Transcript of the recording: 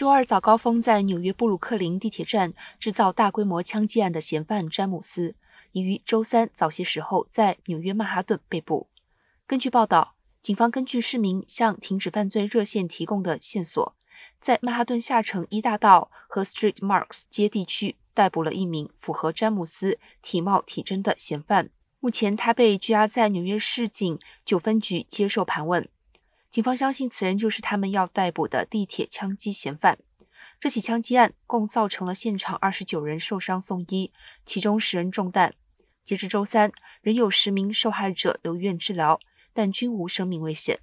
周二早高峰在纽约布鲁克林地铁站制造大规模枪击案的嫌犯詹姆斯，已于周三早些时候在纽约曼哈顿被捕。根据报道，警方根据市民向停止犯罪热线提供的线索，在曼哈顿下城一大道和 Street Marks 街地区逮捕了一名符合詹姆斯体貌体征的嫌犯。目前，他被拘押在纽约市警九分局接受盘问。警方相信此人就是他们要逮捕的地铁枪击嫌犯。这起枪击案共造成了现场二十九人受伤送医，其中十人中弹。截至周三，仍有十名受害者留院治疗，但均无生命危险。